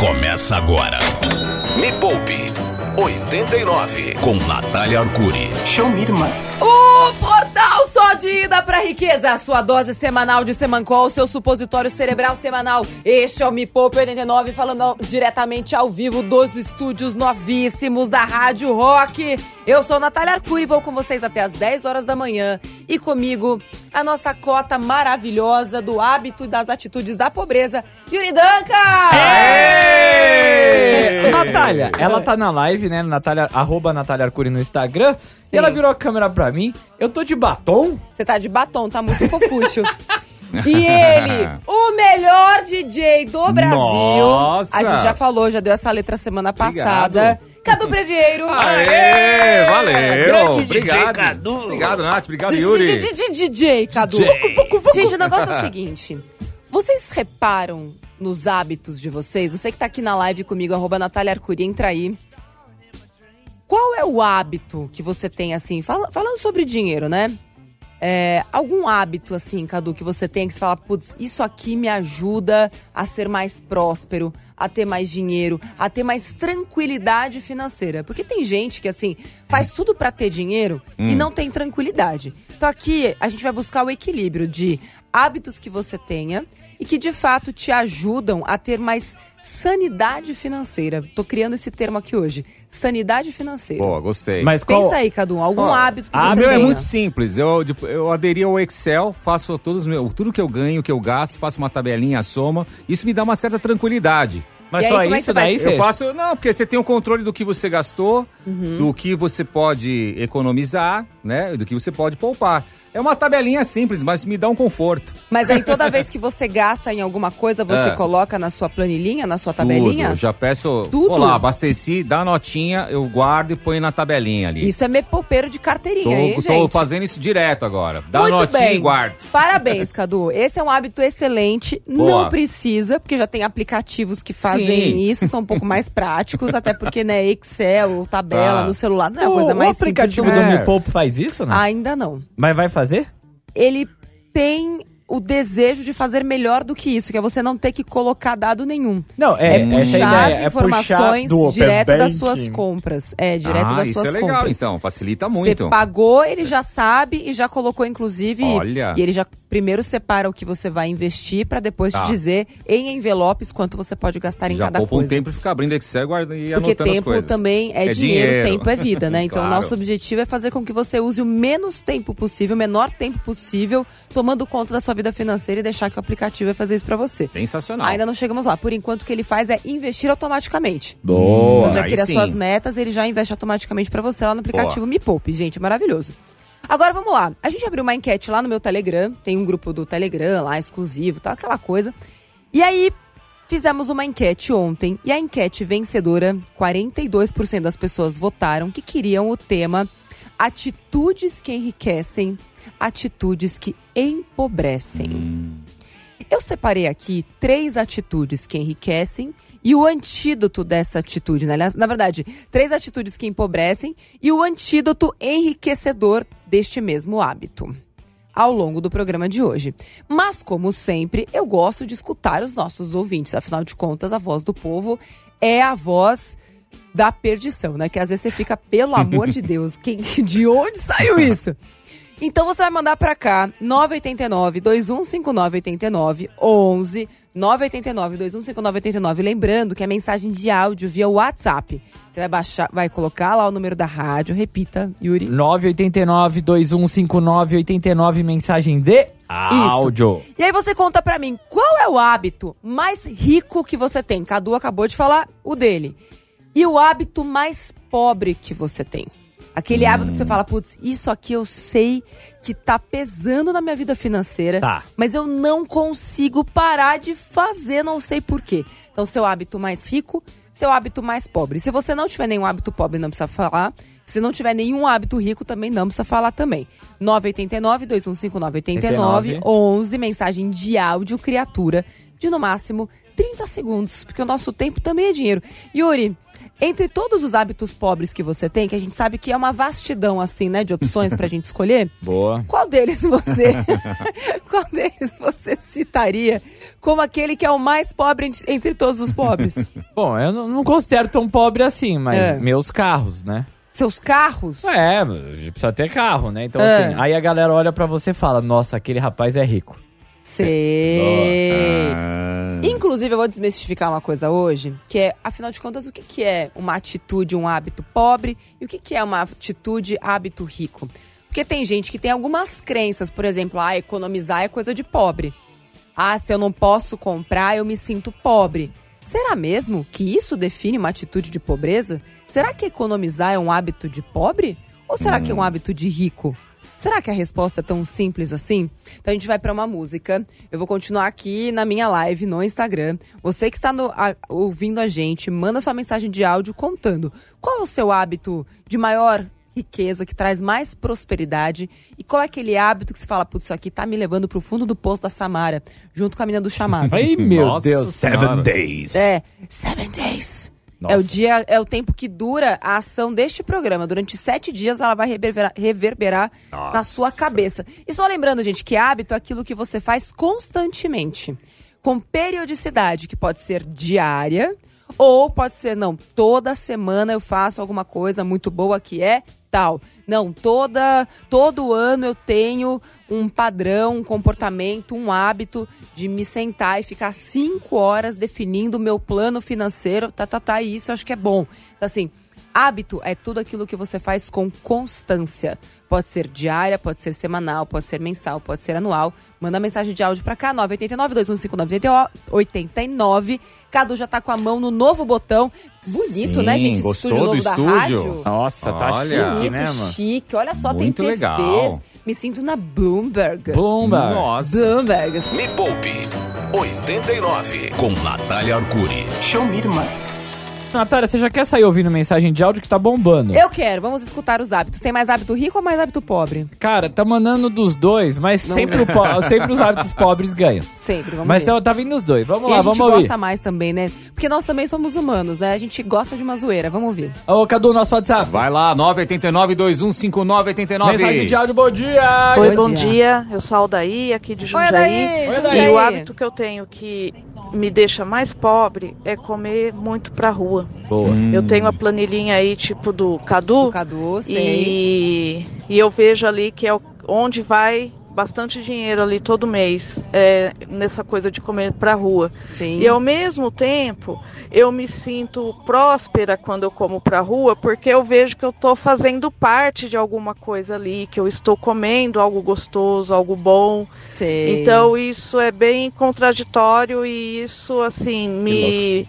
Começa agora. Me Poupe 89 com Natália Arcuri. Show me, irmã. O Portal Só de Ida pra Riqueza, a sua dose semanal de Semancol, seu supositório cerebral semanal. Este é o Me Poupe 89, falando diretamente ao vivo dos estúdios novíssimos da Rádio Rock. Eu sou Natália Arcuri e vou com vocês até as 10 horas da manhã. E comigo, a nossa cota maravilhosa do hábito e das atitudes da pobreza, Yuri Danca! É! Natália, ela tá na live, né? Natália, arroba Natália Arcuri no Instagram. E ela virou a câmera pra mim. Eu tô de batom? Você tá de batom, tá muito fofuxo. E ele, o melhor DJ do Brasil. Nossa! A gente já falou, já deu essa letra semana passada. Cadu Brevieiro. Aê, valeu. Obrigado. DJ Cadu. Obrigado, Nath. Obrigado, Yuri. DJ, Cadu. Gente, o negócio é o seguinte. Vocês reparam nos hábitos de vocês? Você que tá aqui na live comigo, arroba Natália Arcuri, entra aí. Qual é o hábito que você tem, assim, fala- falando sobre dinheiro, né? É, algum hábito, assim, Cadu, que você tem que você fala, putz, isso aqui me ajuda a ser mais próspero, a ter mais dinheiro, a ter mais tranquilidade financeira. Porque tem gente que, assim, faz tudo pra ter dinheiro e não tem tranquilidade. Então aqui a gente vai buscar o equilíbrio de hábitos que você tenha e que de fato te ajudam a ter mais sanidade financeira. Tô criando esse termo aqui hoje. Sanidade financeira. Boa, gostei. Mas qual... Pensa aí, Cadu, algum Ó, hábito que Ah, você meu é tenha. muito simples. Eu, eu aderi ao Excel, faço todos os meus, tudo que eu ganho, que eu gasto, faço uma tabelinha, soma. Isso me dá uma certa tranquilidade. Mas E aí, só como é isso faz? daí, Eu faço, não, porque você tem o controle do que você gastou, Uhum. do que você pode economizar, né? Do que você pode poupar. É uma tabelinha simples, mas me dá um conforto. Mas aí toda vez que você gasta em alguma coisa, você É. coloca na sua planilhinha, na sua tabelinha? Tudo. Eu já peço, Tudo? olá, abasteci, dá a notinha, eu guardo e ponho na tabelinha ali. Isso é mepopeiro de carteirinha, hein, tô, gente? tô fazendo isso direto agora. Dá a Muito notinha bem. e guardo. Parabéns, Cadu. Esse é um hábito excelente. Boa. Não precisa, porque já tem aplicativos que fazem Sim. isso, são um pouco mais práticos, até porque, né, Excel tabela Tá. no celular não é a o, coisa o mais aplicativo simples do do É. mundo. Me Poupe faz isso, né? Ainda não. Mas vai fazer? Ele tem o desejo de fazer melhor do que isso, que é você não ter que colocar dado nenhum. Não, É, é, puxar ideia, as é puxar informações do Open direto das suas compras. É, direto ah, das isso suas é legal, compras. então. Facilita Você muito. pagou, ele já sabe e já colocou, inclusive. Olha. E ele já primeiro separa o que você vai investir pra depois Tá. te dizer em envelopes quanto você pode gastar em Já cada poupa coisa. um tempo e fica abrindo Excel e guarda e Porque anotando tempo também é, É dinheiro, dinheiro. tempo é vida, né? Então, o Claro. nosso objetivo é fazer com que você use o menos tempo possível, o menor tempo possível, tomando conta da sua vida financeira e deixar que o aplicativo vai fazer isso pra você. Sensacional. Ainda não chegamos lá. Por enquanto, o que ele faz é investir automaticamente. Boa. Então já cria suas metas, ele já investe automaticamente pra você lá no aplicativo Me Poupe, gente, maravilhoso. Agora vamos lá. A gente abriu uma enquete lá no meu Telegram, tem um grupo do Telegram lá exclusivo, tal, aquela coisa. E aí fizemos uma enquete ontem e a enquete vencedora, 42% das pessoas votaram que queriam o tema atitudes que enriquecem, atitudes que empobrecem. Eu separei aqui três atitudes que enriquecem e o antídoto dessa atitude, né? Na verdade, três atitudes que empobrecem e o antídoto enriquecedor deste mesmo hábito. Ao longo do programa de hoje. Mas, como sempre, eu gosto de escutar os nossos ouvintes. Afinal de contas, a voz do povo é a voz da perdição, né? Que às vezes você fica, pelo amor de Deus, quem, de onde saiu isso? Então você vai mandar pra cá 989 215989 11 989 215989, lembrando que é mensagem de áudio via WhatsApp. Você vai baixar, vai colocar lá o número da rádio, repita, Yuri. 989 2159 89 mensagem de áudio. E aí você conta pra mim, qual é o hábito mais rico que você tem? Cadu acabou de falar o dele. E o hábito mais pobre que você tem? Aquele hábito que você fala, putz, isso aqui eu sei que tá pesando na minha vida financeira, Tá. mas eu não consigo parar de fazer, não sei por quê. Então, seu hábito mais rico, seu hábito mais pobre. Se você não tiver nenhum hábito pobre, não precisa falar. Se não tiver nenhum hábito rico, também não precisa falar também. 989 2159 89 11 mensagem de áudio criatura de no máximo 30 segundos, porque o nosso tempo também é dinheiro. Yuri, entre todos os hábitos pobres que você tem, que a gente sabe que é uma vastidão assim, né, de opções pra gente escolher. Boa. Qual deles você Qual deles você citaria como aquele que é o mais pobre entre todos os pobres? Bom, eu não considero tão pobre assim, mas é. meus carros, né? Seus carros? É, a gente precisa ter carro, né? Então, é. assim, aí a galera olha para você e fala: Nossa, aquele rapaz é rico. Sei. Ah. Inclusive, eu vou desmistificar uma coisa hoje, que é, afinal de contas, o que, que é uma atitude, um hábito pobre e o que, que é uma atitude, hábito rico? Porque tem gente que tem algumas crenças, por exemplo, ah, economizar é coisa de pobre. Ah, se eu não posso comprar, eu me sinto pobre. Será mesmo que isso define uma atitude de pobreza? Será que economizar é um hábito de pobre? Ou será hum. que é um hum. hábito de rico? Será que a resposta é tão simples assim? Então a gente vai para uma música. Eu vou continuar aqui na minha live no Instagram. Você que está no, a, ouvindo a gente, manda sua mensagem de áudio contando qual é o seu hábito de maior riqueza, que traz mais prosperidade? E qual é aquele hábito que você fala, putz, isso aqui tá me levando pro fundo do poço da Samara, junto com a menina do chamado? Ai, meu Nossa Deus, seven days. É, seven days. Nossa. É o dia, é o tempo que dura a ação deste programa. Durante sete dias ela vai reverberar, reverberar na sua cabeça. E só lembrando, gente, que hábito é aquilo que você faz constantemente. Com periodicidade, que pode ser diária, ou pode ser, não, toda semana eu faço alguma coisa muito boa que é tal. Não, toda todo ano eu tenho um padrão, um comportamento, um hábito de me sentar e ficar cinco horas definindo o meu plano financeiro, tá, tá, tá, e isso eu acho que é bom. Então, assim, hábito é tudo aquilo que você faz com constância. Pode ser diária, pode ser semanal, pode ser mensal, pode ser anual. Manda mensagem de áudio pra cá, 989-215-989. Cadu já tá com a mão no novo botão. Bonito, Sim, né, gente? Esse gostou estúdio do estúdio? rádio. Nossa, tá Olha. chique, né, mano? chique. Olha só, Muito tem legal. TVs. Me sinto na Bloomberg. Bloomberg. Nossa. Bloomberg. Me Poupe 89 com Natália Arcuri. Show me, irmã. Natália, você já quer sair ouvindo mensagem de áudio que tá bombando? Eu quero, vamos escutar os hábitos. Tem mais hábito rico ou mais hábito pobre? Cara, tá mandando dos dois, mas sempre, o sempre os hábitos pobres ganham. Sempre, vamos mas ver. Mas tá, tá vindo os dois. Vamos e lá, vamos ouvir. A gente gosta mais também, né? Porque nós também somos humanos, né? A gente gosta de uma zoeira. Vamos ouvir. Ô, Cadu, nosso WhatsApp. Vai lá, 989-215989. Mensagem de áudio, bom dia! Oi, bom, bom dia. dia. Eu sou a Aldaí, aqui de Jundiaí. Oi, Daí. Oi, Daí. E o hábito que eu tenho que me deixa mais pobre é comer muito pra rua. Boa. Eu tenho a planilhinha aí, tipo do Cadu. Do Cadu, sei. E, e eu vejo ali que é onde vai bastante dinheiro ali todo mês é, nessa coisa de comer para rua. Sim. E ao mesmo tempo, eu me sinto próspera quando eu como para rua, porque eu vejo que eu estou fazendo parte de alguma coisa ali, que eu estou comendo algo gostoso, algo bom. Sei. Então isso é bem contraditório e isso assim me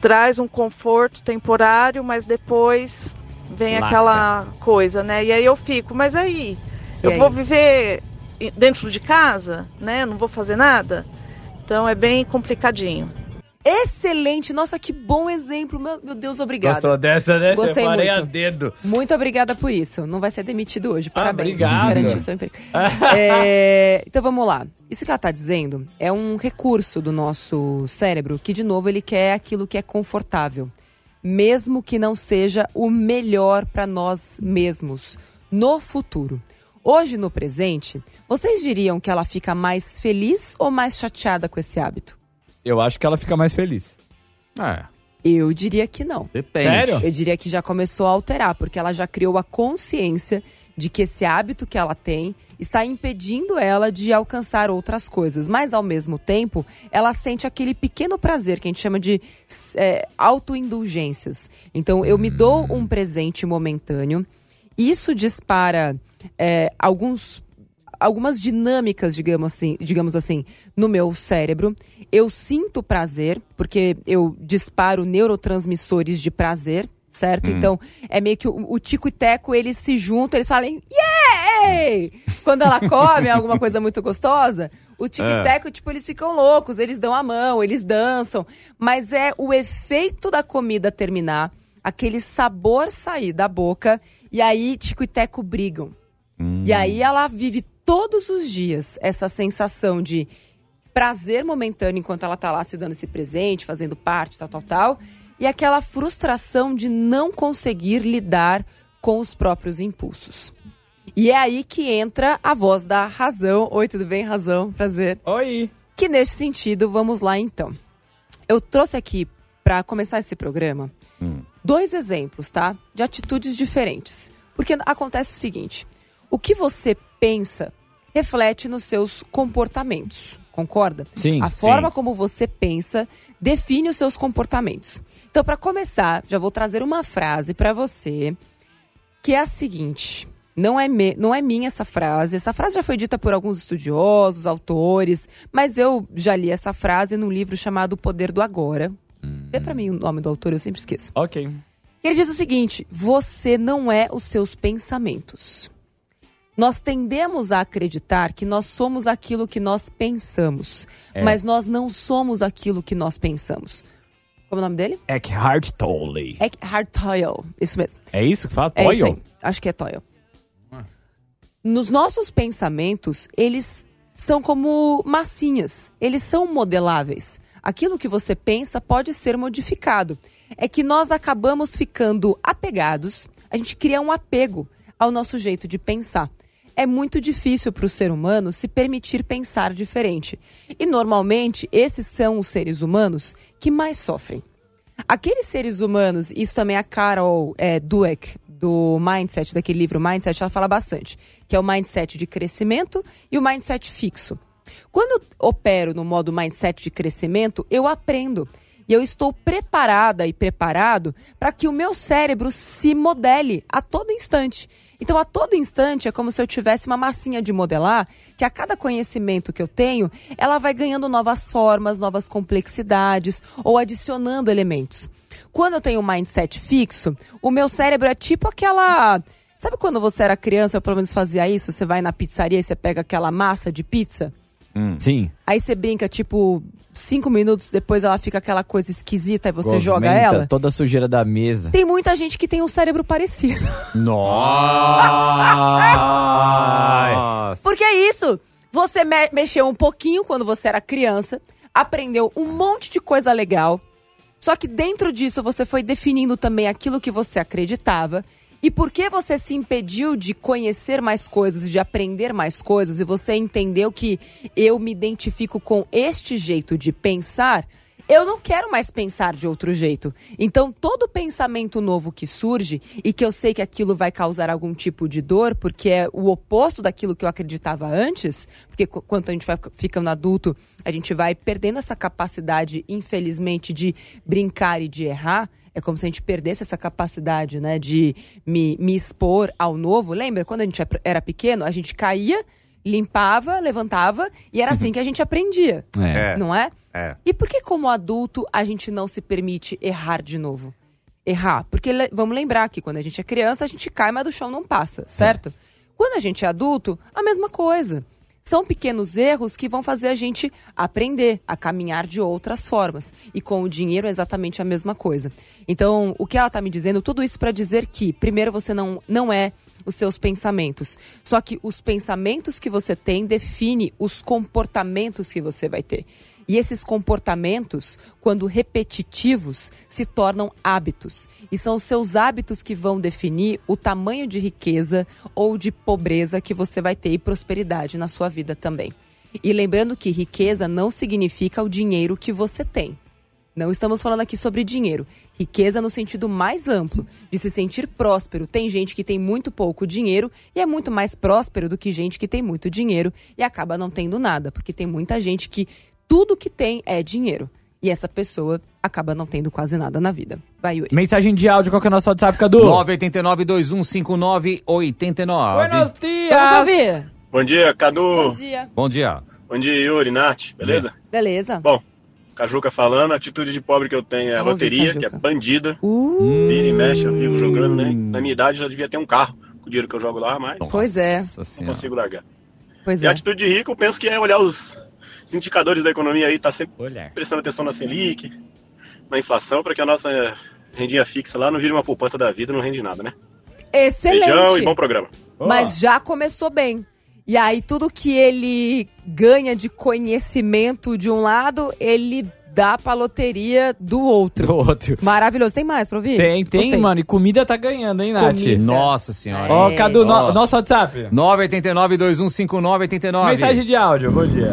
traz um conforto temporário, mas depois vem Lasca. aquela coisa, né? E aí eu fico, mas aí e eu aí? vou viver dentro de casa, né? Não vou fazer nada. Então é bem complicadinho. Excelente! Nossa, que bom exemplo. Meu, meu Deus, obrigada. Gostou dessa, né? Gostei muito. a dedo. Muito obrigada por isso. Não vai ser demitido hoje. Ah, Parabéns. Ah, obrigado. seu emprego. é, então vamos lá. Isso que ela está dizendo é um recurso do nosso cérebro que, de novo, ele quer aquilo que é confortável. Mesmo que não seja o melhor para nós mesmos no futuro. Hoje, no presente, vocês diriam que ela fica mais feliz ou mais chateada com esse hábito? Eu acho que ela fica mais feliz. É. Eu diria que não. Depende. Sério? Eu diria que já começou a alterar, porque ela já criou a consciência de que esse hábito que ela tem está impedindo ela de alcançar outras coisas. Mas, ao mesmo tempo, ela sente aquele pequeno prazer que a gente chama de é, autoindulgências. Então, eu me dou um presente momentâneo, isso dispara é, alguns algumas dinâmicas, digamos assim, digamos assim, no meu cérebro. Eu sinto prazer, porque eu disparo neurotransmissores de prazer, certo? Hum. Então, é meio que o, o, Tico e Teco, eles se juntam, eles falam, yeah! Quando ela come alguma coisa muito gostosa, o Tico é. e Teco, tipo, eles ficam loucos, eles dão a mão, eles dançam. Mas é o efeito da comida terminar, aquele sabor sair da boca, e aí Tico e Teco brigam. Hum. E aí ela vive todos os dias essa sensação de prazer momentâneo enquanto ela tá lá se dando esse presente, fazendo parte, tal, tal, tal, e aquela frustração de não conseguir lidar com os próprios impulsos. E é aí que entra a voz da razão. Oi, tudo bem, razão? Prazer. Oi. Que nesse sentido, vamos lá então. Eu trouxe aqui para começar esse programa dois exemplos, tá? De atitudes diferentes. Porque acontece o seguinte: o que você pensa reflete nos seus comportamentos. Concorda? Sim, A sim. forma como você pensa define os seus comportamentos. Então, para começar, já vou trazer uma frase para você que é a seguinte. Não é, me- não é minha essa frase. Essa frase já foi dita por alguns estudiosos, autores, mas eu já li essa frase num livro chamado O Poder do Agora. Vê pra mim o nome do autor, eu sempre esqueço. Ok. Ele diz o seguinte: você não é os seus pensamentos. Nós tendemos a acreditar que nós somos aquilo que nós pensamos, É. mas nós não somos aquilo que nós pensamos. Como é o nome dele? Eckhart Tolle. Eckhart Tolle. Isso mesmo. É isso que fala? É isso aí. Acho que é Toyle. Nos nossos pensamentos, eles são como massinhas. Eles são modeláveis. Aquilo que você pensa pode ser modificado. É que nós acabamos ficando apegados, a gente cria um apego ao nosso jeito de pensar. É muito difícil para o ser humano se permitir pensar diferente. E normalmente, esses são os seres humanos que mais sofrem. Aqueles seres humanos, isso também a Carol é, Dweck, do Mindset, daquele livro Mindset, ela fala bastante, que é o mindset de crescimento e o mindset fixo. Quando eu opero no modo mindset de crescimento, eu aprendo. E eu estou preparada e preparado para que o meu cérebro se modele a todo instante. Então, a todo instante é como se eu tivesse uma massinha de modelar, que a cada conhecimento que eu tenho, ela vai ganhando novas formas, novas complexidades ou adicionando elementos. Quando eu tenho um mindset fixo, o meu cérebro é tipo aquela. Sabe quando você era criança, eu pelo menos fazia isso? Você vai na pizzaria e você pega aquela massa de pizza? Sim. Aí você brinca, tipo, cinco minutos depois ela fica aquela coisa esquisita e você joga Gosmenta ela. Toda a sujeira da mesa. Tem muita gente que tem um cérebro parecido. Nossa. Porque é isso. Você me- mexeu um pouquinho quando você era criança, aprendeu um monte de coisa legal. Só que dentro disso você foi definindo também aquilo que você acreditava. E porque você se impediu de conhecer mais coisas, de aprender mais coisas, e você entendeu que eu me identifico com este jeito de pensar, eu não quero mais pensar de outro jeito. Então, todo pensamento novo que surge e que eu sei que aquilo vai causar algum tipo de dor, porque é o oposto daquilo que eu acreditava antes, porque qu- quando a gente vai ficando adulto, a gente vai perdendo essa capacidade, infelizmente, de brincar e de errar. É como se a gente perdesse essa capacidade, né, de me, me expor ao novo. Lembra quando a gente era pequeno, a gente caía, limpava, levantava e era assim que a gente aprendia, É. não é? É. E por que, como adulto, a gente não se permite errar de novo? Errar. Porque vamos lembrar que quando a gente é criança, a gente cai, mas do chão não passa, certo? Quando a gente é adulto, a mesma coisa. São pequenos erros que vão fazer a gente aprender a caminhar de outras formas. E com o dinheiro é exatamente a mesma coisa. Então, o que ela está me dizendo, tudo isso para dizer que, primeiro, você não, não é os seus pensamentos. Só que os pensamentos que você tem define os comportamentos que você vai ter. E esses comportamentos, quando repetitivos, se tornam hábitos. E são os seus hábitos que vão definir o tamanho de riqueza ou de pobreza que você vai ter e prosperidade na sua vida também. E lembrando que riqueza não significa o dinheiro que você tem. Não estamos falando aqui sobre dinheiro. Riqueza no sentido mais amplo, de se sentir próspero. Tem gente que tem muito pouco dinheiro e é muito mais próspero do que gente que tem muito dinheiro e acaba não tendo nada, porque tem muita gente que tudo que tem é dinheiro. E essa pessoa acaba não tendo quase nada na vida. Vai, Yuri. Mensagem de áudio, qual que é o nosso WhatsApp, Cadu? 989-2159-89. Buenos Vamos dias! ouvir. Bom dia, Cadu. Bom dia. Bom dia. Bom dia, Yuri, Nath. Beleza? Beleza. Bom, Cajuca falando, a atitude de pobre que eu tenho é a Vamos ouvir, loteria, que é bandida. Uh, Vira e mexe, eu vivo jogando, né? Na minha idade já devia ter um carro com o dinheiro que eu jogo lá, mas Pois é. Não Senhora. consigo largar. pois E a é. atitude de rico, eu penso que é olhar os, os indicadores da economia aí, tá sempre Olhar. prestando atenção na Selic, na inflação, para que a nossa rendinha fixa lá não vire uma poupança da vida, não rende nada, né? Excelente. Beijão e bom programa. Mas já começou bem. E aí tudo que ele ganha de conhecimento de um lado, ele dá pra loteria do outro. Do outro. Maravilhoso. Tem mais pra ouvir? Tem, tem, Gostei. mano. E comida tá ganhando, hein, Nath? Comida. Nossa senhora. Ó, É. Cadu, no- nosso WhatsApp. 989-2159-89. Mensagem de áudio, bom dia.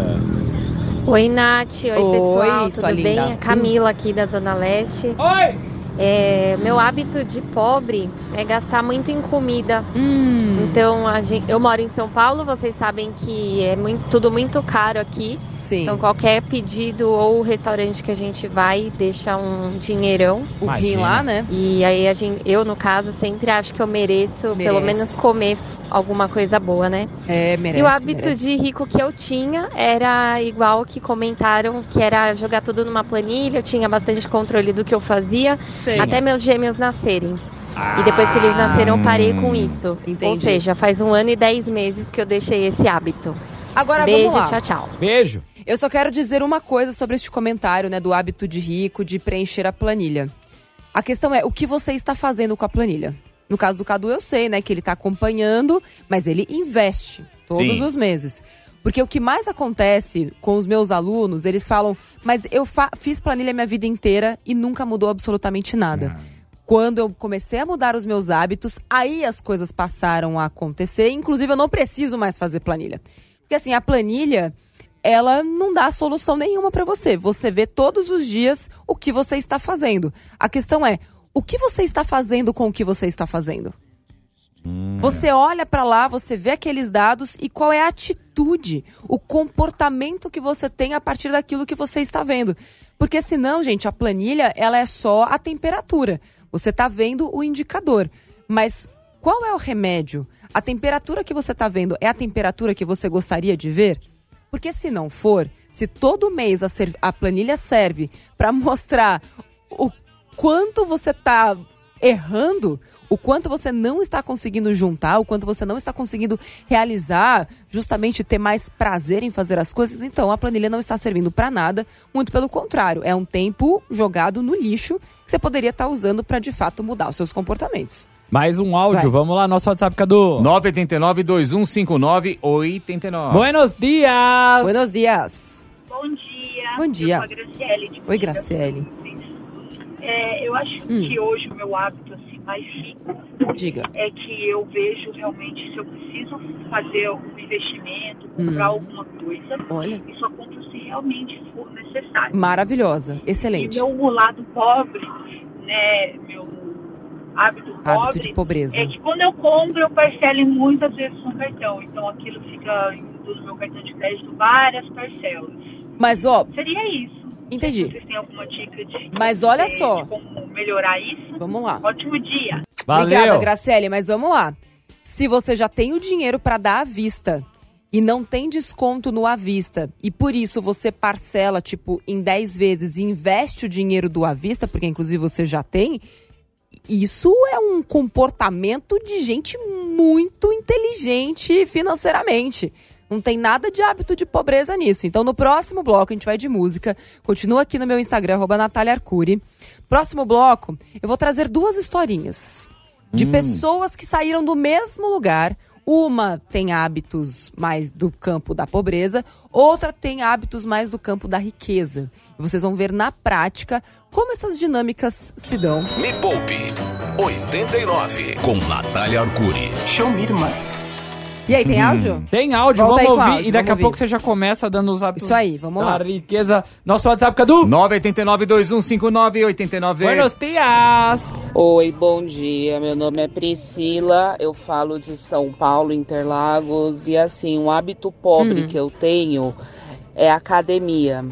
Oi, Nath. Oi, Oi, pessoal. Tudo bem? linda. A Camila aqui da Zona Leste. Oi! É, meu hábito de pobre é gastar muito em comida. Hum, Então, a gen- eu moro em São Paulo, vocês sabem que é muito- tudo muito caro aqui. sim. Então, qualquer pedido ou restaurante que a gente vai deixa um dinheirão. o rim lá, né? E aí, a gente, eu, no caso, sempre acho que eu mereço pelo Merece. menos comer alguma coisa boa, né? É, merece. e o hábito merece. de rico que eu tinha era igual que comentaram, que era jogar tudo numa planilha, eu tinha bastante controle do que eu fazia, Sei. até meus gêmeos nascerem. E depois que eles nasceram, eu parei com isso. Ou Entendi. seja, faz um ano e dez meses que eu deixei esse hábito. Agora Beijo, vamos lá. tchau, tchau. Beijo. Eu só quero dizer uma coisa sobre este comentário, né, do hábito de rico de preencher a planilha. A questão é o que você está fazendo com a planilha. No caso do Cadu, eu sei, né, que ele está acompanhando, mas ele investe todos Sim. os meses. Porque o que mais acontece com os meus alunos, eles falam, mas eu fa- fiz planilha minha vida inteira e nunca mudou absolutamente nada. Quando eu comecei a mudar os meus hábitos, aí as coisas passaram a acontecer. Inclusive, eu não preciso mais fazer planilha. Porque assim, a planilha, ela não dá solução nenhuma pra você. Você vê todos os dias o que você está fazendo. A questão é, o que você está fazendo com o que você está fazendo? Você olha pra lá, você vê aqueles dados e qual é a atitude, o comportamento que você tem a partir daquilo que você está vendo. Porque senão, gente, a planilha, ela é só a temperatura. Você tá vendo o indicador. Mas qual é o remédio? A temperatura que você tá vendo é a temperatura que você gostaria de ver? Porque se não for, se todo mês a, a planilha serve para mostrar o quanto você tá errando, o quanto você não está conseguindo juntar, o quanto você não está conseguindo realizar, justamente ter mais prazer em fazer as coisas, então a planilha não está servindo para nada, muito pelo contrário, é um tempo jogado no lixo que você poderia estar usando para de fato mudar os seus comportamentos. Mais um áudio, Vai. vamos lá, nosso WhatsApp, Cadu. 989-2159-89. Buenos dias! Buenos dias. Bom dia. Bom dia. Eu sou a Graciele. de Oi. Graciele. É, eu acho Hum. que hoje o meu hábito assim, mais rico Diga. é que eu vejo realmente se eu preciso fazer algum investimento, comprar Hum. alguma coisa, Olha, e só compro se realmente for necessário. maravilhosa, E excelente. meu lado pobre, né, meu hábito pobre, Hábito de pobreza. é que quando eu compro, eu parcelo muitas vezes no cartão. Então aquilo fica indo no meu cartão de crédito várias parcelas. Mas ó, Seria isso. Entendi. Vocês têm alguma dica de, Mas olha de- só. de como melhorar isso? Vamos lá. Ótimo dia. Valeu! Obrigada, Graciele, mas vamos lá. Se você já tem o dinheiro para dar à vista e não tem desconto no à vista, e por isso você parcela, tipo, em 10 vezes e investe o dinheiro do à vista, porque inclusive você já tem, isso é um comportamento de gente muito inteligente financeiramente. Não tem nada de hábito de pobreza nisso. Então, no próximo bloco, a gente vai de música. Continua aqui no meu Instagram, arroba Natália Arcuri. Próximo bloco, eu vou trazer duas historinhas de pessoas que saíram do mesmo lugar. Uma tem hábitos mais do campo da pobreza, outra tem hábitos mais do campo da riqueza. E vocês vão ver na prática como essas dinâmicas se dão. Me Poupe 89 com Natália Arcuri. E aí, tem áudio? Tem áudio, Volta aí vamos com ouvir. áudio, e daqui vamos a pouco ouvir. você já começa dando os hábitos Isso aí, vamos lá. riqueza. Nosso WhatsApp, Cadu. 989-2159-89. Buenos dias! Oi, bom dia. Meu nome é Priscila. Eu falo de São Paulo, Interlagos. E assim, um hábito pobre Hum. que eu tenho é academia.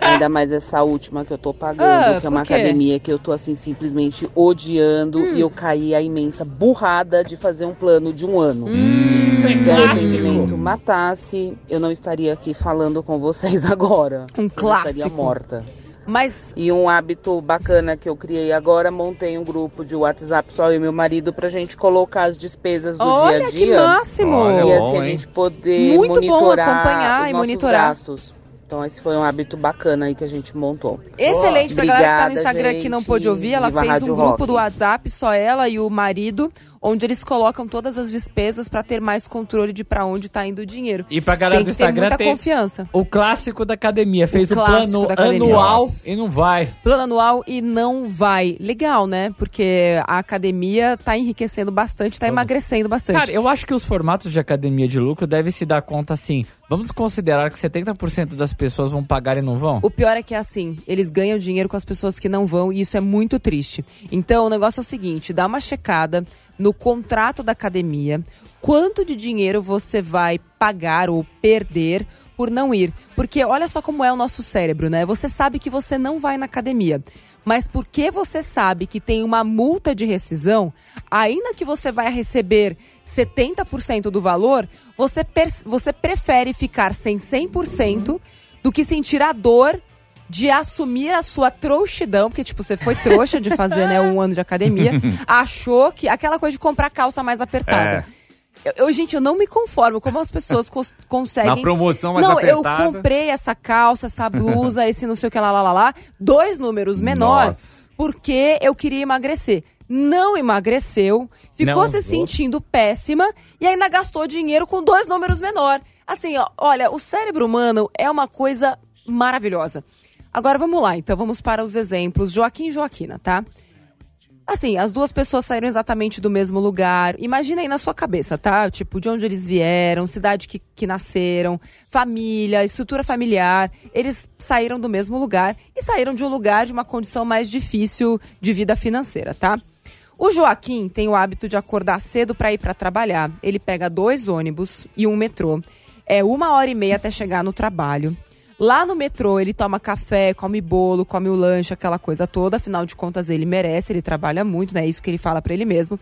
Ainda mais essa última que eu tô pagando, Ah, que é uma academia que eu tô assim simplesmente odiando Hum. e eu caí a imensa burrada de fazer um plano de um ano. Hum, Se o arrependimento matasse, eu não estaria aqui falando com vocês agora. Um Eu clássico. estaria morta. Mas E um hábito bacana que eu criei agora, montei um grupo de WhatsApp só eu e meu marido pra gente colocar as despesas do olha dia a que dia. máximo! Olha, e bom, assim a gente poder Muito bom monitorar acompanhar os e monitorar. gastos. Então esse foi um hábito bacana aí que a gente montou. Excelente pra galera que tá no Obrigada, Instagram que não gente. pôde ouvir, ela fez um Rádio grupo Rock. do WhatsApp, só ela e o marido, onde eles colocam todas as despesas pra ter mais controle de pra onde tá indo o dinheiro. E pra galera Tem do que ter Instagram muita tem confiança. o clássico da academia. Fez o, clássico plano anual Nossa. e não vai. Plano anual e não vai. Legal, né? Porque a academia tá enriquecendo bastante, tá emagrecendo bastante. Cara, eu acho que os formatos de academia de lucro devem se dar conta assim. Vamos considerar que 70% das pessoas vão pagar e não vão? O pior é que é assim, eles ganham dinheiro com as pessoas que não vão e isso é muito triste. Então, o negócio é o seguinte, dá uma checada no contrato da academia, quanto de dinheiro você vai pagar ou perder por não ir. Porque olha só como é o nosso cérebro, né? Você sabe que você não vai na academia. Mas porque você sabe que tem uma multa de rescisão, ainda que você vai receber 70% do valor, você, você prefere ficar sem 100% do que sentir a dor de assumir a sua trouxidão, porque, tipo, você foi trouxa de fazer, né, um ano de academia, achou que aquela coisa de comprar calça mais apertada. Eu, eu, gente, eu não me conformo como as pessoas cons- conseguem. Na promoção mais não, apertada. eu comprei essa calça, essa blusa, esse não sei o que lá, lá, lá, lá, dois números menor, Nossa. porque eu queria emagrecer. Não emagreceu, ficou Não se vou. sentindo péssima e ainda gastou dinheiro com dois números menor. Assim, ó, olha, o cérebro humano é uma coisa maravilhosa. Agora vamos lá, então vamos para os exemplos. Joaquim e Joaquina, tá? Assim, as duas pessoas saíram exatamente do mesmo lugar. Imagina aí na sua cabeça, tá? Tipo, de onde eles vieram, cidade que, que nasceram, família, estrutura familiar. Eles saíram do mesmo lugar e saíram de um lugar de uma condição mais difícil de vida financeira, tá? O Joaquim tem o hábito de acordar cedo para ir para trabalhar. Ele pega dois ônibus e um metrô. É uma hora e meia até chegar no trabalho. Lá no metrô, ele toma café, come bolo, come o lanche, aquela coisa toda. Afinal de contas, ele merece, ele trabalha muito, né? É isso que ele fala pra ele mesmo.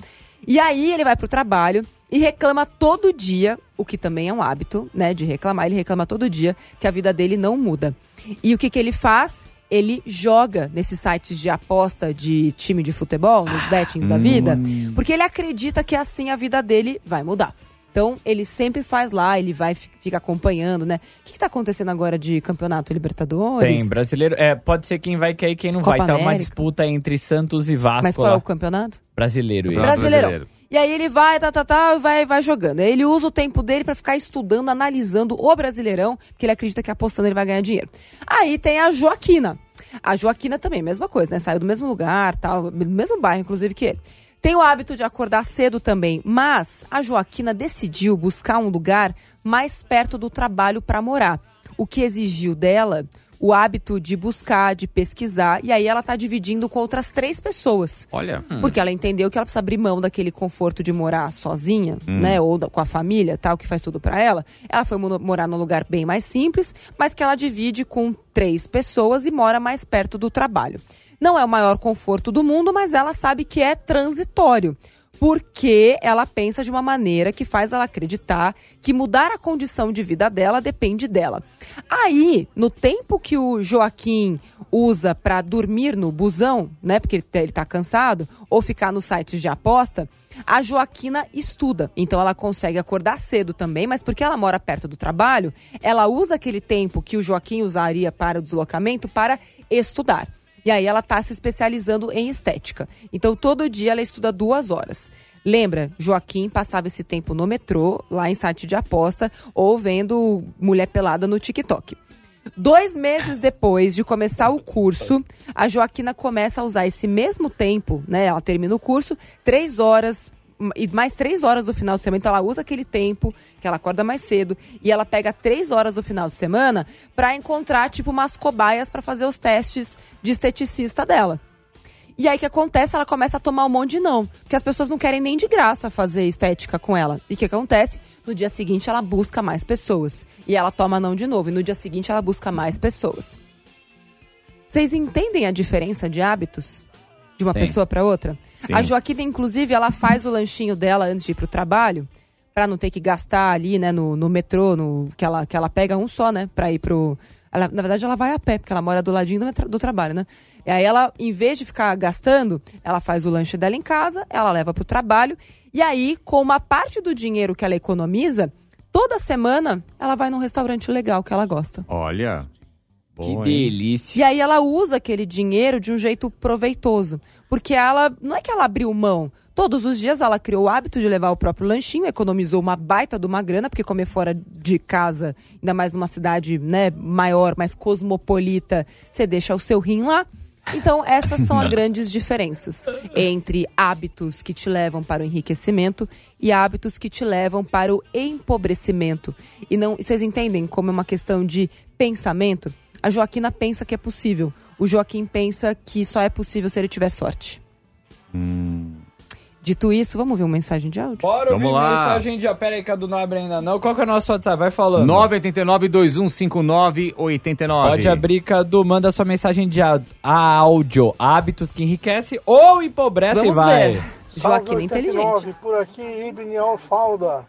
E aí, ele vai pro trabalho e reclama todo dia, o que também é um hábito, né? De reclamar. Ele reclama todo dia que a vida dele não muda. E o que, que ele faz? Ele joga nesses sites de aposta de time de futebol, nos bettings da vida, porque ele acredita que assim a vida dele vai mudar. Então, ele sempre faz lá, ele vai, fi- fica acompanhando, né? O que, que tá acontecendo agora de campeonato Libertadores? Tem, brasileiro. É, pode ser quem vai cair e quem não Copa vai. Tá uma disputa entre Santos e Vasco Mas qual é o campeonato? Brasileiro. isso. Brasileiro. E aí ele vai, tá, tá, tá, e vai, vai jogando. Ele usa o tempo dele pra ficar estudando, analisando o Brasileirão, porque ele acredita que apostando ele vai ganhar dinheiro. Aí tem a Joaquina. A Joaquina também, mesma coisa, né? Saiu do mesmo lugar, tal, do mesmo bairro, inclusive, que ele. Tem o hábito de acordar cedo também, mas a Joaquina decidiu buscar um lugar mais perto do trabalho pra morar, o que exigiu dela o hábito de buscar, de pesquisar, e aí ela tá dividindo com outras três pessoas. Olha. Porque ela entendeu que ela precisa abrir mão daquele conforto de morar sozinha, né? Ou da- com a família, tal, que faz tudo pra ela. Ela foi mo- morar num lugar bem mais simples, mas que ela divide com três pessoas e mora mais perto do trabalho. Não é o maior conforto do mundo, mas ela sabe que é transitório. Porque ela pensa de uma maneira que faz ela acreditar que mudar a condição de vida dela depende dela. Aí, no tempo que o Joaquim usa pra dormir no busão, né, porque ele tá cansado, ou ficar nos sites de aposta, a Joaquina estuda. Então ela consegue acordar cedo também, mas porque ela mora perto do trabalho, ela usa aquele tempo que o Joaquim usaria para o deslocamento para estudar. E aí ela tá se especializando em estética. Então todo dia ela estuda duas horas. Lembra, Joaquim passava esse tempo no metrô, lá em site de aposta, ou vendo mulher pelada no TikTok. Dois meses depois de começar o curso, a Joaquina começa a usar esse mesmo tempo, né? Ela termina o curso, três horas e mais três horas do final de semana. Então ela usa aquele tempo que ela acorda mais cedo e ela pega três horas do final de semana pra encontrar tipo umas cobaias pra fazer os testes de esteticista dela. E aí o que acontece? Ela começa a tomar um monte de não. Porque as pessoas não querem nem de graça fazer estética com ela. E o que acontece? No dia seguinte ela busca mais pessoas. E ela toma não de novo. E no dia seguinte ela busca mais pessoas. Vocês entendem a diferença de hábitos? De uma Tem. pessoa para outra? Sim. A Joaquina, inclusive, ela faz o lanchinho dela antes de ir pro trabalho. Pra não ter que gastar ali, né, no, no metrô, no, que, ela, que ela pega um só, né, pra ir pro. Ela, na verdade, ela vai a pé, porque ela mora do ladinho do, do trabalho, né? E aí ela, em vez de ficar gastando, ela faz o lanche dela em casa, ela leva pro trabalho. E aí, com uma parte do dinheiro que ela economiza, toda semana ela vai num restaurante legal que ela gosta. Olha. Que delícia. E aí ela usa aquele dinheiro de um jeito proveitoso. Porque ela. Não é que ela abriu mão. Todos os dias ela criou o hábito de levar o próprio lanchinho, economizou uma baita de uma grana, porque comer fora de casa, ainda mais numa cidade né, maior, mais cosmopolita, você deixa o seu rim lá. Então, essas são as grandes diferenças entre hábitos que te levam para o enriquecimento e hábitos que te levam para o empobrecimento. E não, e vocês entendem como é uma questão de pensamento? A Joaquina pensa que é possível. O Joaquim pensa que só é possível se ele tiver sorte. Dito isso, vamos ver uma mensagem de áudio? Bora Vamos ouvir lá. mensagem de... Pera aí, Cadu, não abre ainda não. Qual que é o nosso WhatsApp? Vai falando. 989-2159-89. Pode abrir, Cadu. Manda sua mensagem de á- áudio. Hábitos que enriquece ou empobrece Vamos vai. ver. Joaquina é inteligente. 89, por aqui, Ibn Alfalda.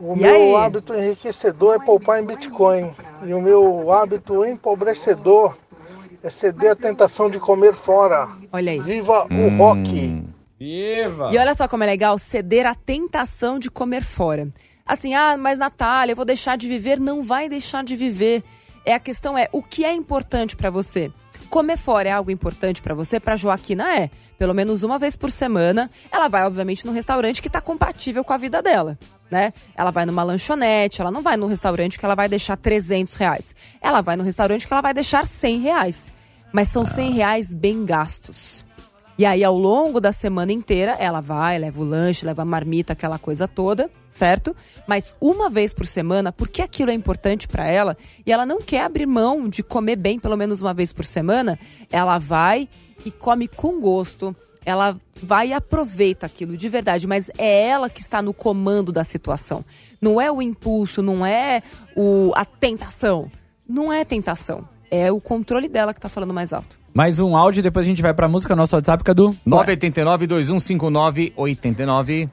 O E meu aí? hábito enriquecedor é poupar em Bitcoin. E o meu hábito empobrecedor é ceder à tentação de comer fora. Olha aí. Viva Hum. o rock! Viva! E olha só como é legal ceder à tentação de comer fora. Assim, ah, mas Natália, eu vou deixar de viver. Não vai deixar de viver. É a questão é o que é importante pra você. Comer fora é algo importante pra você? Pra Joaquina é. Pelo menos uma vez por semana, ela vai obviamente num restaurante que tá compatível com a vida dela, né? Ela vai numa lanchonete, ela não vai num restaurante que ela vai deixar 300 reais. Ela vai num restaurante que ela vai deixar 100 reais. Mas são 100 reais bem gastos. E aí, ao longo da semana inteira, ela vai, leva o lanche, leva a marmita, aquela coisa toda, certo? Mas uma vez por semana, porque aquilo é importante pra ela e ela não quer abrir mão de comer bem pelo menos uma vez por semana, ela vai e come com gosto. Ela vai e aproveita aquilo de verdade, mas é ela que está no comando da situação. Não é o impulso, não é o, a tentação. Não é tentação. É o controle dela que tá falando mais alto. Mais um áudio, depois a gente vai pra música. Nosso WhatsApp, Cadu. 989-2159-89.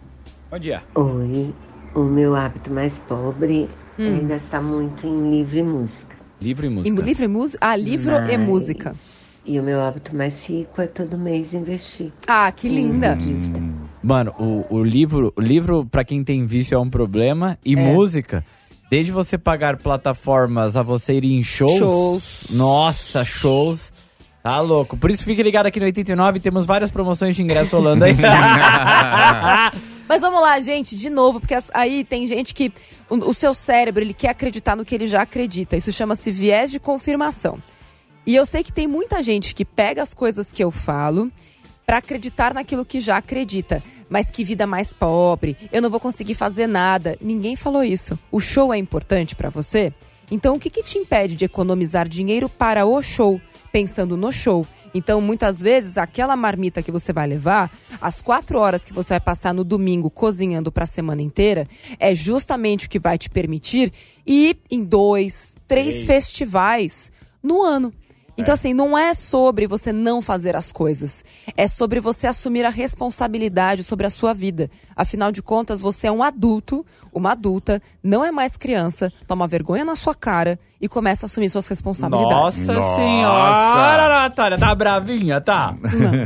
Bom dia. Oi, o meu hábito mais pobre Hum. ainda está muito em livro e música. Livro e Em música. livro e música? Ah, livro e Mas- música. E o meu hábito mais rico é todo mês investir. Ah, que linda. Dívida. Mano, o, o livro, o livro para quem tem vício é um problema e É. música, desde você pagar plataformas a você ir em shows, Shows. nossa, shows, tá louco. Por isso fique ligado aqui no 89, temos várias promoções de ingresso rolando aí. Mas vamos lá, gente, de novo, porque aí tem gente que o, o seu cérebro, ele quer acreditar no que ele já acredita. Isso chama-se viés de confirmação. E eu sei que tem muita gente que pega as coisas que eu falo pra acreditar naquilo que já acredita. Mas que vida mais pobre, eu não vou conseguir fazer nada. Ninguém falou isso. O show é importante pra você? Então o que, que te impede de economizar dinheiro para o show, pensando no show? Então, muitas vezes, aquela marmita que você vai levar, as quatro horas que você vai passar no domingo cozinhando para a semana inteira, é justamente o que vai te permitir ir em dois, três festivais no ano. Então, assim, não é sobre você não fazer as coisas. É sobre você assumir a responsabilidade sobre a sua vida. Afinal de contas, você é um adulto, uma adulta, não é mais criança, toma vergonha na sua cara e começa a assumir suas responsabilidades. Nossa, Nossa. senhora, Natália, tá bravinha, tá?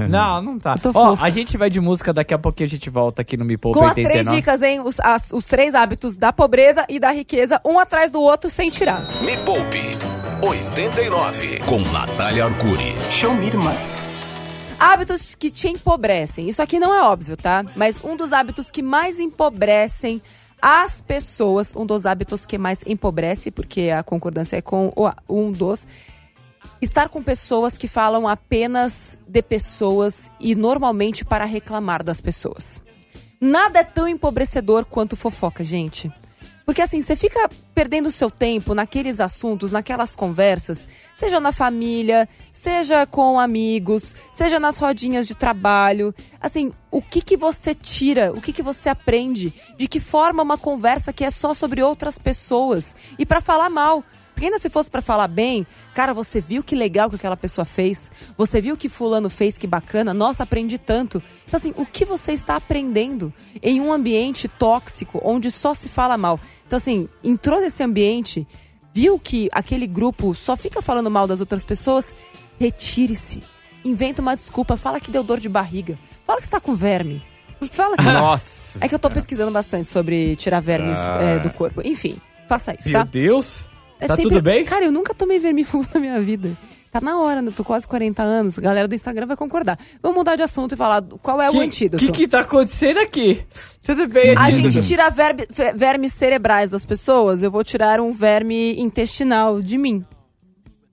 Não, não tá. tô Ó, a gente vai de música, daqui a pouquinho a gente volta aqui no Me Poupa Com as 89. três dicas, hein? Os, as- os três hábitos da pobreza e da riqueza, um atrás do outro, sem tirar. Me Poupe 89 com Natália Arcuri. Show me, irmã. Hábitos que te empobrecem. Isso aqui não é óbvio, tá? Mas um dos hábitos que mais empobrecem as pessoas, um dos hábitos que mais empobrece, porque a concordância é com um dos, estar com pessoas que falam apenas de pessoas e normalmente para reclamar das pessoas. Nada é tão empobrecedor quanto fofoca, gente. Porque assim, você fica perdendo o seu tempo naqueles assuntos, naquelas conversas, seja na família, seja com amigos, seja nas rodinhas de trabalho. Assim, o que que você tira, o que que você aprende, de que forma uma conversa que é só sobre outras pessoas e para falar mal. Porque ainda se fosse pra falar bem, cara, você viu que legal que aquela pessoa fez? Você viu que fulano fez, que bacana? Nossa, aprendi tanto. Então assim, o que você está aprendendo em um ambiente tóxico onde só se fala mal? Então assim, entrou nesse ambiente, viu que aquele grupo só fica falando mal das outras pessoas, retire-se. Inventa uma desculpa, fala que deu dor de barriga. Fala que está com verme. Fala que Nossa. É que eu tô pesquisando bastante sobre tirar vermes Ah. é, do corpo. Enfim, faça isso, Meu tá? Deus. É Tá tudo bem? Cara, eu nunca tomei vermifugo na minha vida. Tá na hora, né? Tô quase 40 anos. A galera do Instagram vai concordar. Vamos mudar de assunto e falar qual é o Que- antídoto. que que tá acontecendo aqui? Tudo bem, A antídoto. gente tira verbe- vermes cerebrais das pessoas, eu vou tirar um verme intestinal de mim.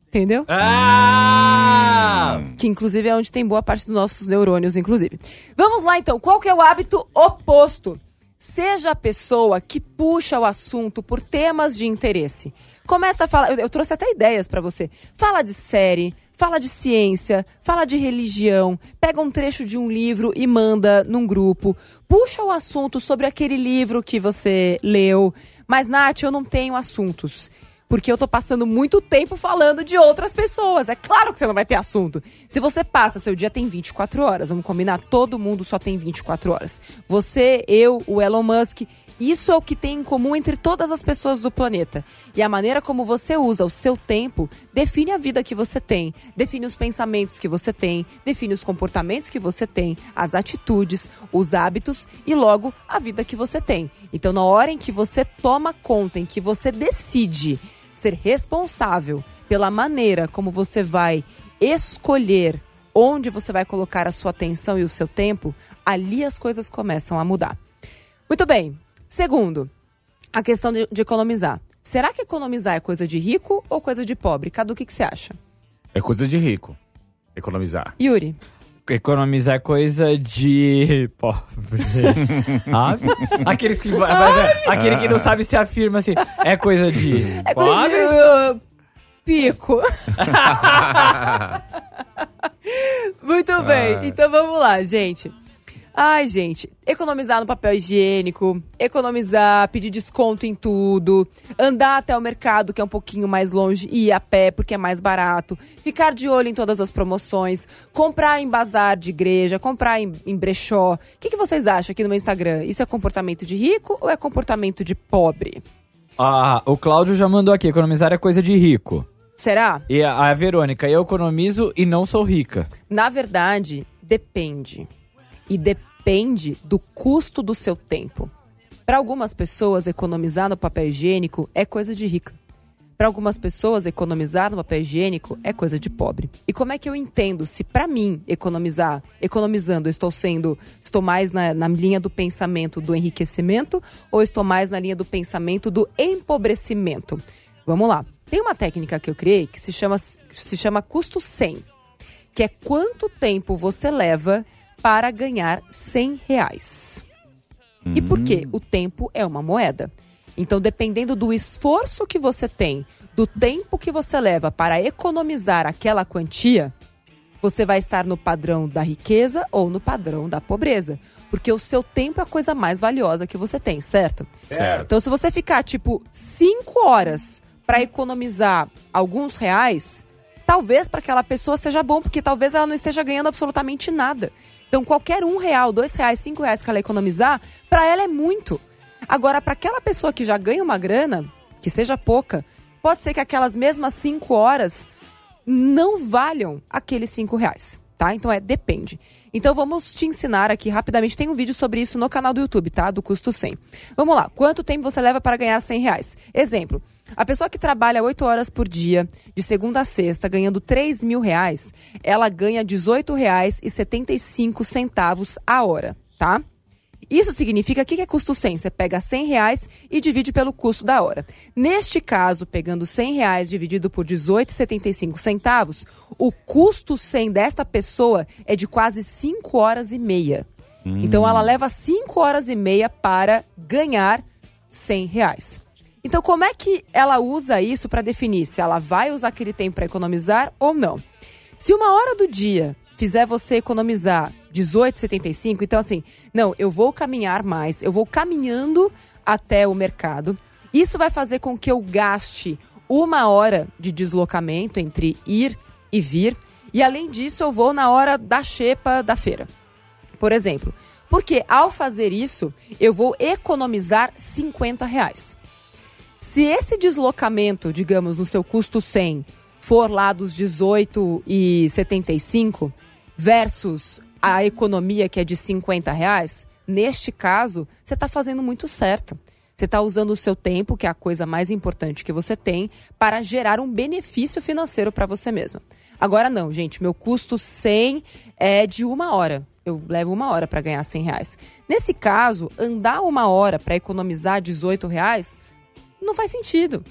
Entendeu? Ah! Que inclusive é onde tem boa parte dos nossos neurônios, inclusive. Vamos lá então, qual que é o hábito oposto? Seja a pessoa que puxa o assunto por temas de interesse. Começa a falar, eu, eu trouxe até ideias pra você. Fala de série, fala de ciência, fala de religião, pega um trecho de um livro e manda num grupo. Puxa o assunto sobre aquele livro que você leu. Mas, Nath, eu não tenho assuntos. Porque eu tô passando muito tempo falando de outras pessoas. É claro que você não vai ter assunto. Se você passa, seu dia tem 24 horas. Vamos combinar? Todo mundo só tem 24 horas. Você, eu, o Elon Musk. Isso é o que tem em comum entre todas as pessoas do planeta. E a maneira como você usa o seu tempo define a vida que você tem, define os pensamentos que você tem, define os comportamentos que você tem, as atitudes, os hábitos e logo a vida que você tem. Então, na hora em que você toma conta, em que você decide ser responsável pela maneira como você vai escolher onde você vai colocar a sua atenção e o seu tempo, ali as coisas começam a mudar. Muito bem. Segundo, a questão de, de economizar. Será que economizar é coisa de rico ou coisa de pobre? Cadu, o que, que você acha? É coisa de rico. Economizar. Yuri. Economizar é coisa de pobre. Sabe? Aqueles que aquele que não sabe se afirma assim. É coisa de É coisa pobre. de uh, pico. Muito bem. Ai. Então vamos lá, gente. Ai, gente, economizar no papel higiênico, economizar, pedir desconto em tudo, andar até o mercado, que é um pouquinho mais longe, e ir a pé, porque é mais barato, ficar de olho em todas as promoções, comprar em bazar de igreja, comprar em, em brechó. O que, que vocês acham aqui no meu Instagram? Isso é comportamento de rico ou é comportamento de pobre? Ah, o Cláudio já mandou aqui. Economizar é coisa de rico. Será? E a, a Verônica, eu economizo e não sou rica. Na verdade, depende. E depende do custo do seu tempo. Para algumas pessoas, economizar no papel higiênico é coisa de rica. Para algumas pessoas, economizar no papel higiênico é coisa de pobre. E como é que eu entendo se para mim economizar, economizando, estou sendo, estou mais na, na linha do pensamento do enriquecimento ou estou mais na linha do pensamento do empobrecimento? Vamos lá. Tem uma técnica que eu criei que se chama, se chama custo 100, que é quanto tempo você leva para ganhar 100 reais. E por quê? O tempo é uma moeda. Então, dependendo do esforço que você tem, do tempo que você leva para economizar aquela quantia, você vai estar no padrão da riqueza ou no padrão da pobreza. Porque o seu tempo é a coisa mais valiosa que você tem, certo? Certo. Então, se você ficar, tipo, cinco horas para economizar alguns reais, talvez para aquela pessoa seja bom, porque talvez ela não esteja ganhando absolutamente nada. Então, qualquer um real, dois reais, cinco reais que ela economizar, para ela é muito. Agora, para aquela pessoa que já ganha uma grana, que seja pouca, pode ser que aquelas mesmas cinco horas não valham aqueles cinco reais, tá? Então é depende. Então vamos te ensinar aqui rapidamente. Tem um vídeo sobre isso no canal do YouTube, tá? Do custo 100. Vamos lá. Quanto tempo você leva para ganhar 100 reais? Exemplo. A pessoa que trabalha 8 horas por dia, de segunda a sexta, ganhando 3 mil reais, ela ganha R$ 18,75 a hora, tá? Isso significa que que é custo 100? Você pega 100 reais e divide pelo custo da hora. Neste caso, pegando 100 reais dividido por 18,75 centavos, o custo 100 desta pessoa é de quase 5 horas e meia. Então ela leva 5 horas e meia para ganhar 100 reais. Então como é que ela usa isso para definir se ela vai usar aquele tempo para economizar ou não? Se uma hora do dia fizer você economizar 18,75, então assim, não, eu vou caminhar mais, eu vou caminhando até o mercado. Isso vai fazer com que eu gaste uma hora de deslocamento entre ir e vir. E além disso, eu vou na hora da xepa da feira. Por exemplo. Porque ao fazer isso, eu vou economizar 50 reais. Se esse deslocamento, digamos, no seu custo 100, for lá dos 18,75 versus a economia que é de 50 reais, neste caso, você está fazendo muito certo. Você está usando o seu tempo, que é a coisa mais importante que você tem, para gerar um benefício financeiro para você mesma. Agora não, gente, meu custo 100 é de uma hora. Eu levo uma hora para ganhar 100 reais. Nesse caso, andar uma hora para economizar 18 reais não faz sentido.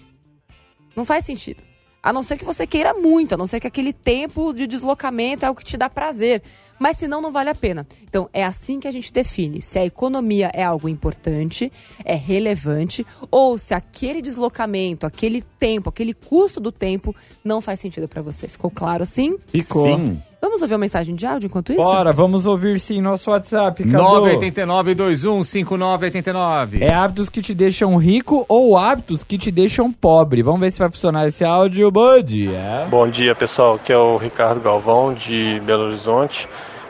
Não faz sentido. A não ser que você queira muito, a não ser que aquele tempo de deslocamento é o que te dá prazer. Mas senão não vale a pena. Então é assim que a gente define se a economia é algo importante, é relevante, ou se aquele deslocamento, aquele tempo, aquele custo do tempo não faz sentido para você. Ficou claro assim? Ficou. Sim. Vamos ouvir uma mensagem de áudio enquanto isso? Bora, vamos ouvir sim nosso WhatsApp, Cadu. 989-21-5989. É hábitos que te deixam rico ou hábitos que te deixam pobre. Vamos ver se vai funcionar esse áudio. Bom dia. Bom dia, pessoal. Aqui é o Ricardo Galvão, de Belo Horizonte.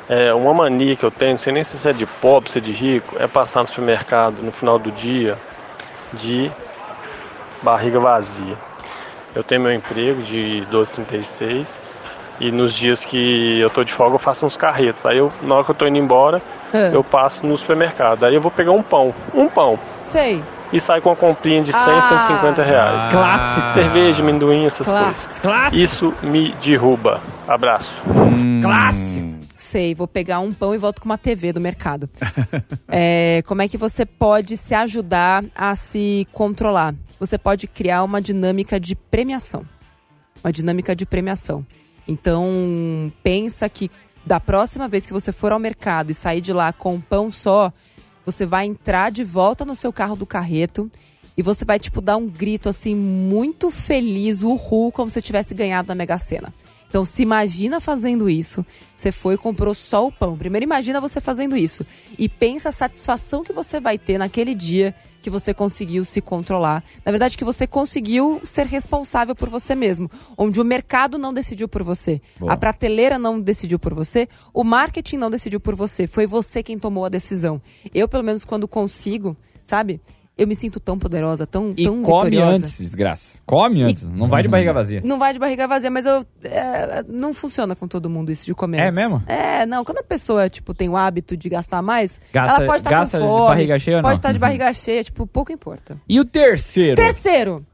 É, uma mania que eu tenho, não sei nem se é de pobre, se é de rico, é passar no supermercado no final do dia de barriga vazia. Eu tenho meu emprego de 12h36 e nos dias que eu tô de folga eu faço uns carretos. Aí eu, na hora que eu tô indo embora, Ah. eu passo no supermercado. Aí eu vou pegar um pão, um pão. Sei. E sai com uma comprinha de 100, Ah. 150 reais. Clássico. Cerveja, amendoim, essas Clássico. coisas. Isso me derruba. Abraço. Clássico. Sei, vou pegar um pão e volto com uma TV do mercado. É, como é que você pode se ajudar a se controlar? Você pode criar uma dinâmica de premiação. Uma dinâmica de premiação. Então, pensa que da próxima vez que você for ao mercado e sair de lá com um pão só, você vai entrar de volta no seu carro do carreto e você vai, tipo, dar um grito assim, muito feliz, uhul, como se tivesse ganhado na Mega Sena. Então, se imagina fazendo isso. Você foi e comprou só o pão. Primeiro, imagina você fazendo isso. E pensa a satisfação que você vai ter naquele dia que você conseguiu se controlar. Na verdade, que você conseguiu ser responsável por você mesmo. Onde o mercado não decidiu por você. Boa. A prateleira não decidiu por você. O marketing não decidiu por você. Foi você quem tomou a decisão. Eu, pelo menos, quando consigo, sabe? Eu me sinto tão poderosa, tão, E tão come vitoriosa. antes, desgraça. Come antes. Não vai de barriga vazia. Não vai de barriga vazia, mas eu. é, não funciona com todo mundo isso de comer. É antes. mesmo? É, não. Quando a pessoa, tipo, tem o hábito de gastar mais, Gasta- ela pode estar gasta com de fome. barriga cheia Pode estar de barriga cheia, tipo, pouco importa. E o terceiro? Terceiro.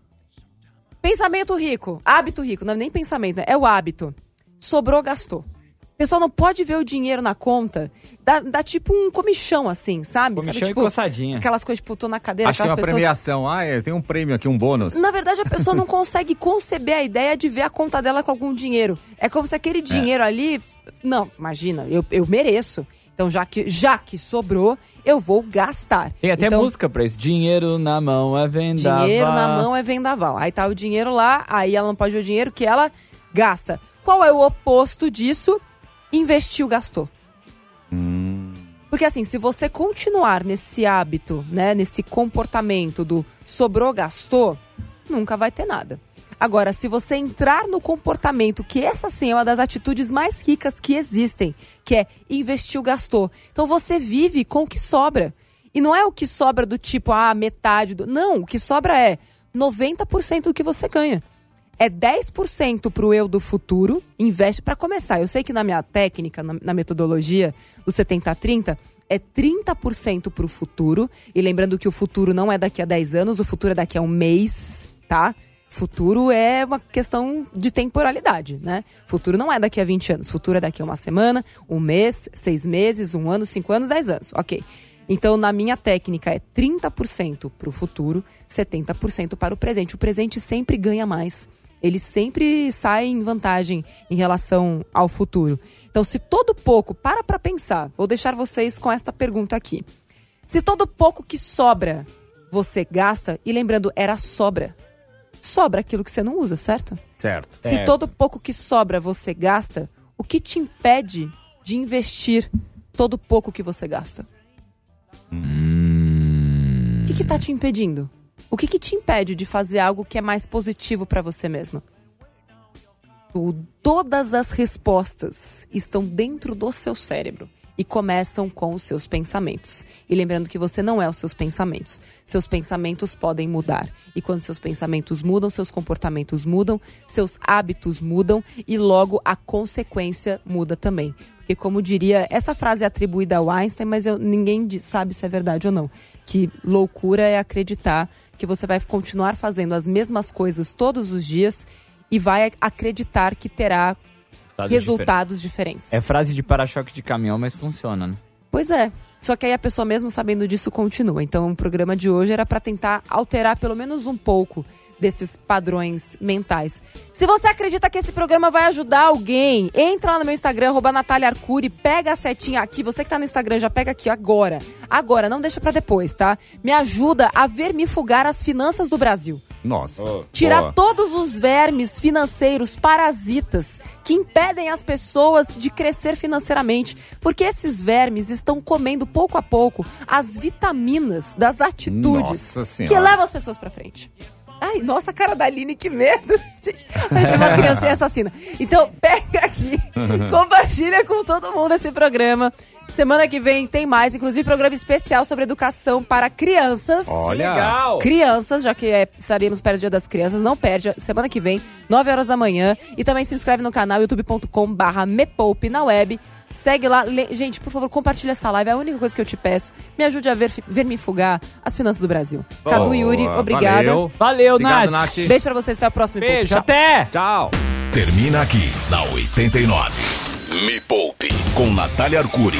Pensamento rico. Hábito rico. Não é nem pensamento, né? É o hábito. Sobrou, gastou. Pessoal não pode ver o dinheiro na conta. Dá, dá tipo um comichão, assim, sabe? Comichão sabe, e tipo, coçadinha. Aquelas coisas, tipo, tô na cadeira, Acho que é uma pessoas. premiação. Ah, é, tem um prêmio aqui, um bônus. Na verdade, a pessoa não consegue conceber a ideia de ver a conta dela com algum dinheiro. É como se aquele dinheiro ali. Não, imagina, eu, eu mereço. Então, já que, já que sobrou, eu vou gastar. Tem até então, música pra isso. Dinheiro na mão é vendaval. Dinheiro na mão é vendaval. Aí tá o dinheiro lá, aí ela não pode ver o dinheiro que ela gasta. Qual é o oposto disso? Investiu, gastou. Porque assim, se você continuar nesse hábito, né, nesse comportamento do sobrou, gastou, nunca vai ter nada. Agora, se você entrar no comportamento, que essa sim é uma das atitudes mais ricas que existem, que é investiu, gastou. Então você vive com o que sobra. E não é o que sobra do tipo, ah, metade do. Não, o que sobra é 90% do que você ganha. É 10% pro eu do futuro, investe para começar. Eu sei que na minha técnica, na, na metodologia do 70-30, é 30% pro futuro. E lembrando que o futuro não é daqui a 10 anos, o futuro é daqui a um mês, tá? Futuro é uma questão de temporalidade, né? Futuro não é daqui a 20 anos. Futuro é daqui a uma semana, um mês, seis meses, um ano, cinco anos, 10 anos. Ok. Então, na minha técnica, é 30% para o futuro, 70% para o presente. O presente sempre ganha mais. Ele sempre sai em vantagem em relação ao futuro. Então, se todo pouco, para para pensar, vou deixar vocês com esta pergunta aqui. Se todo pouco que sobra você gasta, e lembrando, era sobra. Sobra aquilo que você não usa, certo? Certo. Se É. todo pouco que sobra você gasta, o que te impede de investir todo pouco que você gasta? O que, que tá te impedindo? O que, que te impede de fazer algo que é mais positivo pra você mesma? Tudo, todas as respostas estão dentro do seu cérebro e começam com os seus pensamentos. E lembrando que você não é os seus pensamentos. Seus pensamentos podem mudar. E quando seus pensamentos mudam, seus comportamentos mudam, seus hábitos mudam e logo a consequência muda também. Porque, como diria, essa frase é atribuída ao Einstein, mas eu, ninguém sabe se é verdade ou não. Que loucura é acreditar que você vai continuar fazendo as mesmas coisas todos os dias e vai acreditar que terá Resultados resultados diferentes. É frase de para-choque de caminhão, mas funciona, né? Pois é. Só que aí a pessoa mesmo sabendo disso continua. Então o programa de hoje era para tentar alterar pelo menos um pouco desses padrões mentais. Se você acredita que esse programa vai ajudar alguém, entra lá no meu Instagram, arroba Arcuri, pega a setinha aqui, você que tá no Instagram já pega aqui agora. Agora, não deixa para depois, tá? Me ajuda a vermifugar as finanças do Brasil. Nossa. Tirar Boa. todos os vermes financeiros, parasitas, que impedem as pessoas de crescer financeiramente. Porque esses vermes estão comendo pouco a pouco as vitaminas das atitudes que levam as pessoas pra frente. Ai, nossa, a cara da Aline, que medo. Gente, parece uma criancinha assassina. Então, pega aqui, compartilha com todo mundo esse programa. Semana que vem tem mais, inclusive programa especial sobre educação para crianças. Olha. Legal. Crianças, já que é, estaremos perto do Dia das Crianças, não perde. Semana que vem, 9 horas da manhã. E também se inscreve no canal youtube.com barra mepoupe na web. Segue lá. Gente, por favor, compartilha essa live. É a única coisa que eu te peço. Me ajude a ver, ver me fugar as finanças do Brasil. Cadu Boa, e Yuri, obrigada. valeu. Valeu, Obrigado, Nath. Nath. Beijo pra vocês, até o próximo. Me Poupe. Beijo, Tchau. até! Tchau. Termina aqui, na 89. Me Poupe, com Natália Arcuri.